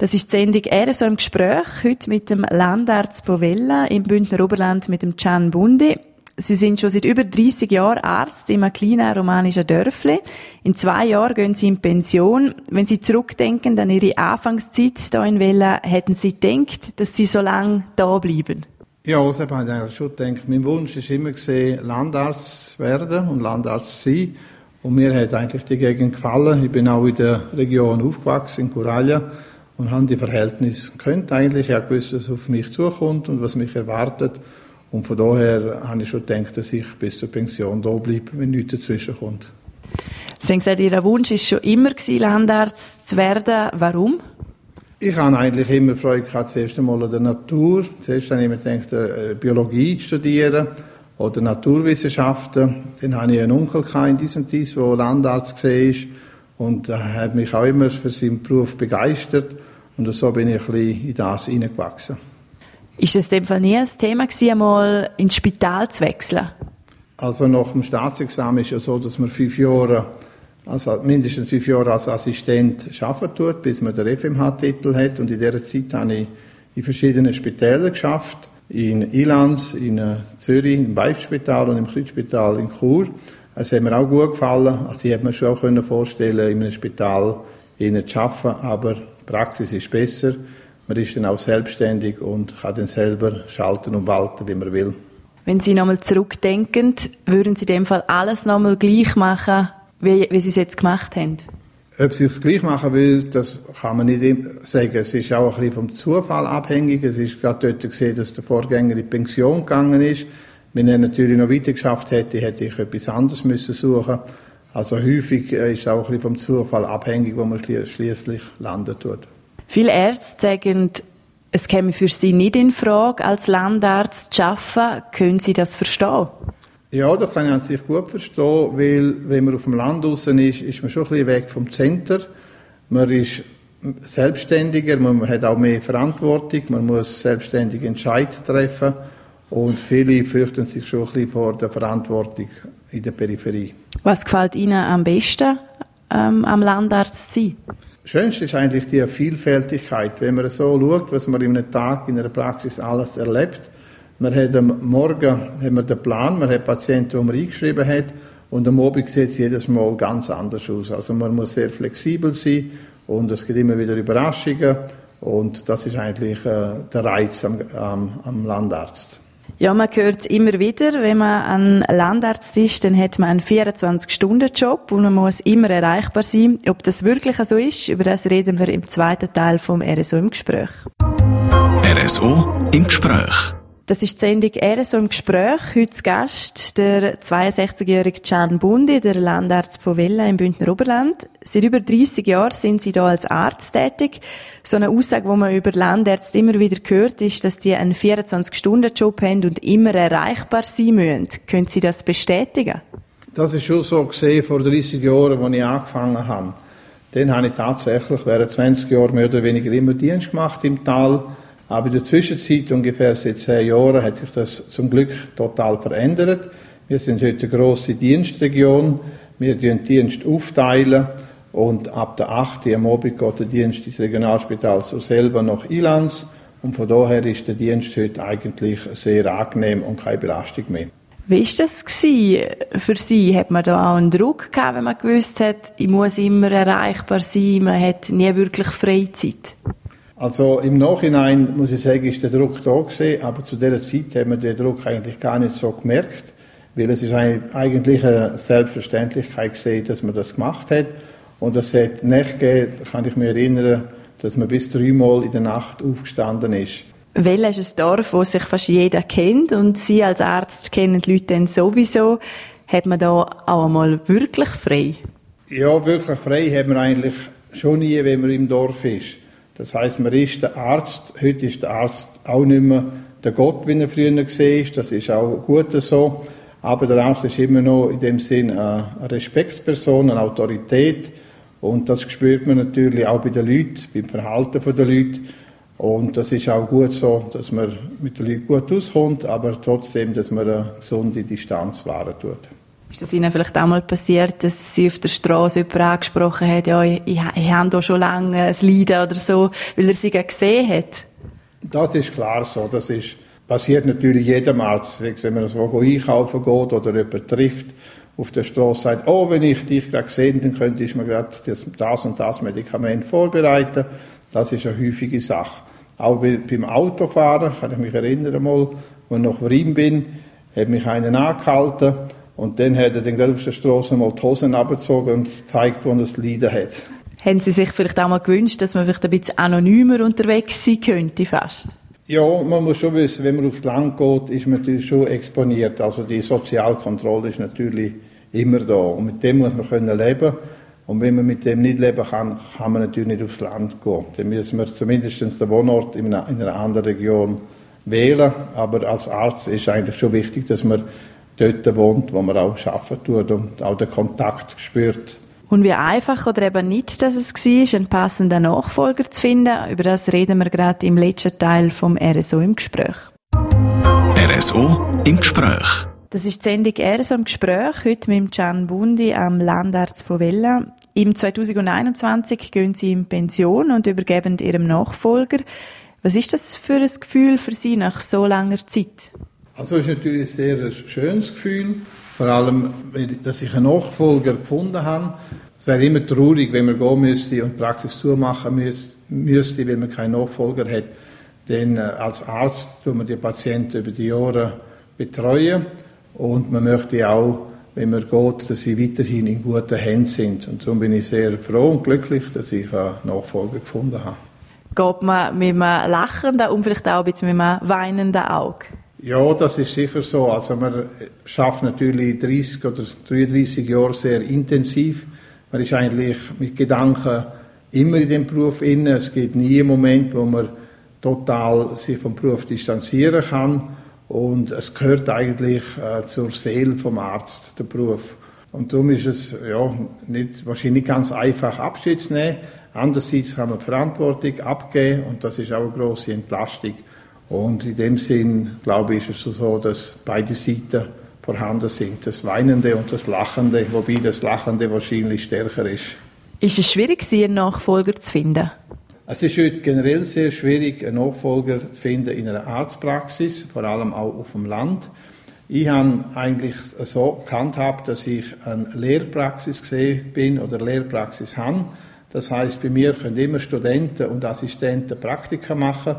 Das ist die Sendung «Er so im Gespräch», heute mit dem Landarzt Bovella im Bündner Oberland mit dem Can Bundi. Sie sind schon seit über 30 Jahren Arzt in einem kleinen romanischen Dörfli. In zwei Jahren gehen Sie in Pension. Wenn Sie zurückdenken an Ihre Anfangszeit hier in Vella, hätten Sie gedacht, dass Sie so lange da bleiben? Ja, habe ich eigentlich schon gedacht. Mein Wunsch war immer, gewesen, Landarzt zu werden und Landarzt zu sein. Und mir hat eigentlich die Gegend gefallen. Ich bin auch in der Region aufgewachsen, in Coraglia und habe die Verhältnisse kennt eigentlich. Ich habe gewusst, was auf mich zukommt und was mich erwartet. Und von daher habe ich schon gedacht, dass ich bis zur Pension da bleibe, wenn nichts dazwischen kommt. Sie haben gesagt, Ihr Wunsch war schon immer, Landarzt zu werden. Warum? Ich habe eigentlich immer Freude gehabt, zuerst einmal an der Natur. Zuerst habe ich mir gedacht, äh, Biologie zu studieren oder Naturwissenschaften. Dann hatte ich einen Onkel in diesem Dies, der Landarzt war und er hat mich auch immer für seinen Beruf begeistert. Und so bin ich ein bisschen in das hineingewachsen. Ist es dem Fall nie ein Thema gewesen, einmal ins Spital zu wechseln? Also nach dem Staatsexamen ist es ja so, dass man fünf Jahre, also mindestens fünf Jahre als Assistent arbeiten tut, bis man den FMH-Titel hat. Und in dieser Zeit habe ich in verschiedenen Spitälern geschafft. In Ilanz, in äh, Zürich, im Weibspital und im Kreuzspital in Chur. Es hat mir auch gut gefallen. Also ich hätte mir schon auch vorstellen in einem Spital zu arbeiten, aber Praxis ist besser. Man ist dann auch selbstständig und kann dann selber schalten und walten, wie man will. Wenn Sie nochmal zurückdenken, würden Sie in dem Fall alles nochmal gleich machen, wie, wie Sie es jetzt gemacht haben? Ob sie es gleich machen will, das kann man nicht sagen. Es ist auch ein bisschen vom Zufall abhängig. Es ist gerade dort gesehen, dass der Vorgänger in Pension gegangen ist. Wenn er natürlich noch weiter geschafft hätte, hätte ich etwas anderes müssen suchen. Also häufig äh, ist es auch ein bisschen vom Zufall abhängig, wo man schließlich landen tut. Viele Ärzte sagen, es käme für Sie nicht in Frage, als Landarzt zu arbeiten. Können Sie das verstehen? Ja, das kann ich an sich gut verstehen, weil wenn man auf dem Land draußen ist, ist man schon ein bisschen weg vom Center. Man ist selbstständiger, man hat auch mehr Verantwortung, man muss selbstständig Entscheidungen treffen und viele fürchten sich schon ein bisschen vor der Verantwortung in der Peripherie. Was gefällt Ihnen am besten ähm, am Landarzt sein? Schönste ist eigentlich die Vielfältigkeit, wenn man so schaut, was man in einem Tag in einer Praxis alles erlebt. Man hat am Morgen hat man den Plan, man hat Patienten, die man eingeschrieben hat, und am Abend sieht es jedes Mal ganz anders aus. Also man muss sehr flexibel sein und es gibt immer wieder Überraschungen und das ist eigentlich äh, der Reiz am, am, am Landarzt. Ja, man hört es immer wieder, wenn man ein Landarzt ist, dann hat man einen 24-Stunden-Job und man muss immer erreichbar sein. Ob das wirklich so ist, über das reden wir im zweiten Teil vom RSO im Gespräch. RSO im Gespräch. Das ist die Sendung «RSO im Gespräch». Heute Gast der 62-jährige Can Bundi, der Landarzt von Vella im Bündner Oberland. Seit über 30 Jahren sind Sie hier als Arzt tätig. So eine Aussage, die man über Landärzte immer wieder hört, ist, dass die einen 24-Stunden-Job haben und immer erreichbar sein müssen. Können Sie das bestätigen? Das ist schon so gesehen vor 30 Jahren, als ich angefangen habe. Dann habe ich tatsächlich während 20 Jahren mehr oder weniger immer Dienst gemacht im Tal aber in der Zwischenzeit, ungefähr seit zehn Jahren, hat sich das zum Glück total verändert. Wir sind heute eine grosse Dienstregion. Wir teilen Dienst aufteilen und ab der 8. am Abend geht der Dienst ins Regionalspital so selber nach Ilanz. Und von daher ist der Dienst heute eigentlich sehr angenehm und keine Belastung mehr. Wie war das für Sie? Hat man da auch einen Druck gehabt, wenn man gewusst hat, ich muss immer erreichbar sein, man hat nie wirklich Freizeit? Also im Nachhinein muss ich sagen, ist der Druck da gewesen, aber zu dieser Zeit haben wir den Druck eigentlich gar nicht so gemerkt, weil es ist eigentlich eine Selbstverständlichkeit gesehen, dass man das gemacht hat. Und es hat nicht gegeben, kann ich mich erinnern, dass man bis dreimal in der Nacht aufgestanden ist. Well ist ein Dorf, wo sich fast jeder kennt und Sie als Arzt kennen die Leute dann sowieso. Hat man da auch einmal wirklich frei? Ja, wirklich frei hat man eigentlich schon nie, wenn man im Dorf ist. Das heißt, man ist der Arzt, heute ist der Arzt auch nicht mehr der Gott, wie er früher war, das ist auch gut so, aber der Arzt ist immer noch in dem Sinn eine Respektsperson, eine Autorität. Und das spürt man natürlich auch bei den Leuten, beim Verhalten der Leute und das ist auch gut so, dass man mit den Leuten gut auskommt, aber trotzdem, dass man eine gesunde Distanz wahren tut. Ist das Ihnen vielleicht auch mal passiert, dass Sie auf der Straße jemanden angesprochen haben, ja, ich, ich, ich habe hier schon lange ein Leiden oder so, weil er Sie gesehen hat? Das ist klar so. Das ist, passiert natürlich jedem Arzt. Wenn man so einkaufen geht oder jemanden trifft, auf der Straße sagt, oh, wenn ich dich gerade sehe, dann könnte ich mir gerade das, und das Medikament vorbereiten. Das ist eine häufige Sache. Auch beim Autofahren, kann ich mich erinnern mal, als ich noch Rhein bin, hat mich einer angehalten und dann hat er dann gerade auf der Straße mal die Hosen abgezogen und gezeigt, wo er das Leiden hat. Haben Sie sich vielleicht auch mal gewünscht, dass man vielleicht ein bisschen anonymer unterwegs sein könnte fast? Ja, man muss schon wissen, wenn man aufs Land geht, ist man natürlich schon exponiert. Also die Sozialkontrolle ist natürlich immer da. Und mit dem muss man können leben. Und wenn man mit dem nicht leben kann, kann man natürlich nicht aufs Land gehen. Dann müssen wir zumindest den Wohnort in einer, in einer anderen Region wählen. Aber als Arzt ist eigentlich schon wichtig, dass man dort wohnt, wo man auch arbeiten tut und auch den Kontakt spürt. Und wie einfach oder eben nicht, dass es war, einen passenden Nachfolger zu finden, über das reden wir gerade im letzten Teil vom RSO im Gespräch. RSO im Gespräch. Das ist die Sendung RSO im Gespräch, heute mit Can Bundi am Landarzt von Vella. Im 2021 gehen Sie in Pension und übergeben Ihrem Nachfolger. Was ist das für ein Gefühl für Sie nach so langer Zeit? Also ist natürlich ein sehr schönes Gefühl, vor allem, dass ich einen Nachfolger gefunden habe. Es wäre immer traurig, wenn man gehen müsste und die Praxis zumachen müsste, wenn man keinen Nachfolger hat. Denn äh, als Arzt tut man die Patienten über die Jahre betreuen und man möchte auch, wenn man geht, dass sie weiterhin in guten Händen sind. Und darum bin ich sehr froh und glücklich, dass ich einen Nachfolger gefunden habe. Geht man mit einem lachenden und vielleicht auch mit einem weinenden Auge? Ja, das ist sicher so. Also man schafft natürlich 30 oder 33 Jahre sehr intensiv. Man ist eigentlich mit Gedanken immer in dem Beruf inne. Es gibt nie einen Moment, wo man total sich vom Beruf distanzieren kann. Und es gehört eigentlich äh, zur Seele vom Arzt, der Beruf. Und darum ist es ja, nicht, wahrscheinlich ganz einfach Abschied zu nehmen. Andererseits kann man Verantwortung abgeben und das ist auch eine große Entlastung. Und in dem Sinn, glaube ich, ist es so, dass beide Seiten vorhanden sind, das Weinende und das Lachende, wobei das Lachende wahrscheinlich stärker ist. Ist es schwierig, einen Nachfolger zu finden? Es ist heute generell sehr schwierig, einen Nachfolger zu finden in einer Arztpraxis, vor allem auch auf dem Land. Ich habe eigentlich so gehandhabt, dass ich eine Lehrpraxis gesehen bin oder Lehrpraxis habe. Das heißt, bei mir können immer Studenten und Assistenten Praktika machen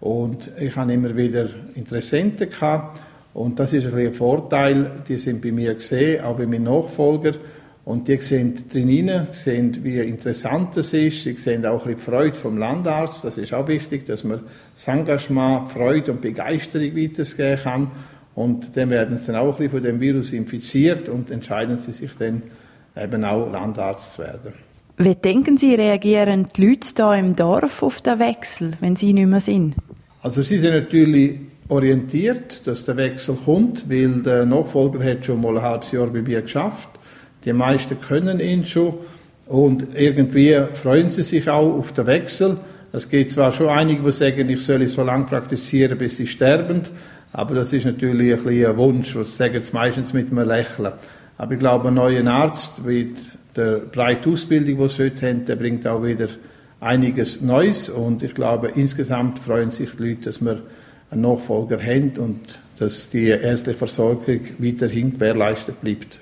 und ich habe immer wieder Interessenten gehabt. Und das ist ein, ein Vorteil, die sind bei mir gesehen, auch bei meinen Nachfolgern. Und die sehen drin sehen, wie interessant es ist. Sie sehen auch bisschen Freude vom Landarzt. Das ist auch wichtig, dass man das Engagement, Freude und Begeisterung weitergeben kann. Und dann werden sie dann auch ein bisschen von dem Virus infiziert und entscheiden sie sich dann eben auch Landarzt zu werden. Wie denken Sie, reagieren die Leute hier im Dorf auf den Wechsel, wenn Sie nicht mehr sind? Also sie sind natürlich orientiert, dass der Wechsel kommt, weil der Nachfolger hat schon mal ein halbes Jahr bei mir geschafft die meisten können ihn schon und irgendwie freuen sie sich auch auf den Wechsel. Es gibt zwar schon einige, die sagen, ich soll so lange praktizieren, bis sie sterben, aber das ist natürlich ein, bisschen ein Wunsch, das sagen sie meistens mit einem Lächeln. Aber ich glaube, ein neuer Arzt mit der breiten Ausbildung, die sie heute haben, der bringt auch wieder einiges Neues und ich glaube, insgesamt freuen sich die Leute, dass wir einen Nachfolger haben und dass die ärztliche Versorgung weiterhin gewährleistet bleibt.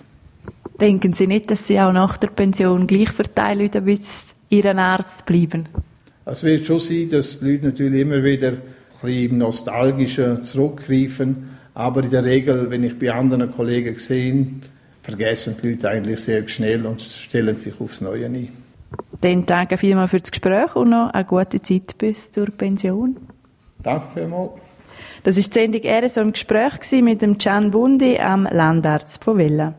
Denken Sie nicht, dass Sie auch nach der Pension gleich verteilen, bis Ihren Arzt bleiben? Es wird schon sein, dass die Leute natürlich immer wieder ein bisschen im Nostalgischen zurückgreifen. Aber in der Regel, wenn ich bei anderen Kollegen sehe, vergessen die Leute eigentlich sehr schnell und stellen sich aufs Neue ein. Dann danke vielmals für das Gespräch und noch eine gute Zeit bis zur Pension. Danke vielmals. Das war die Sendung RSO im Gespräch mit dem Can Bundi am Landarzt von Vella.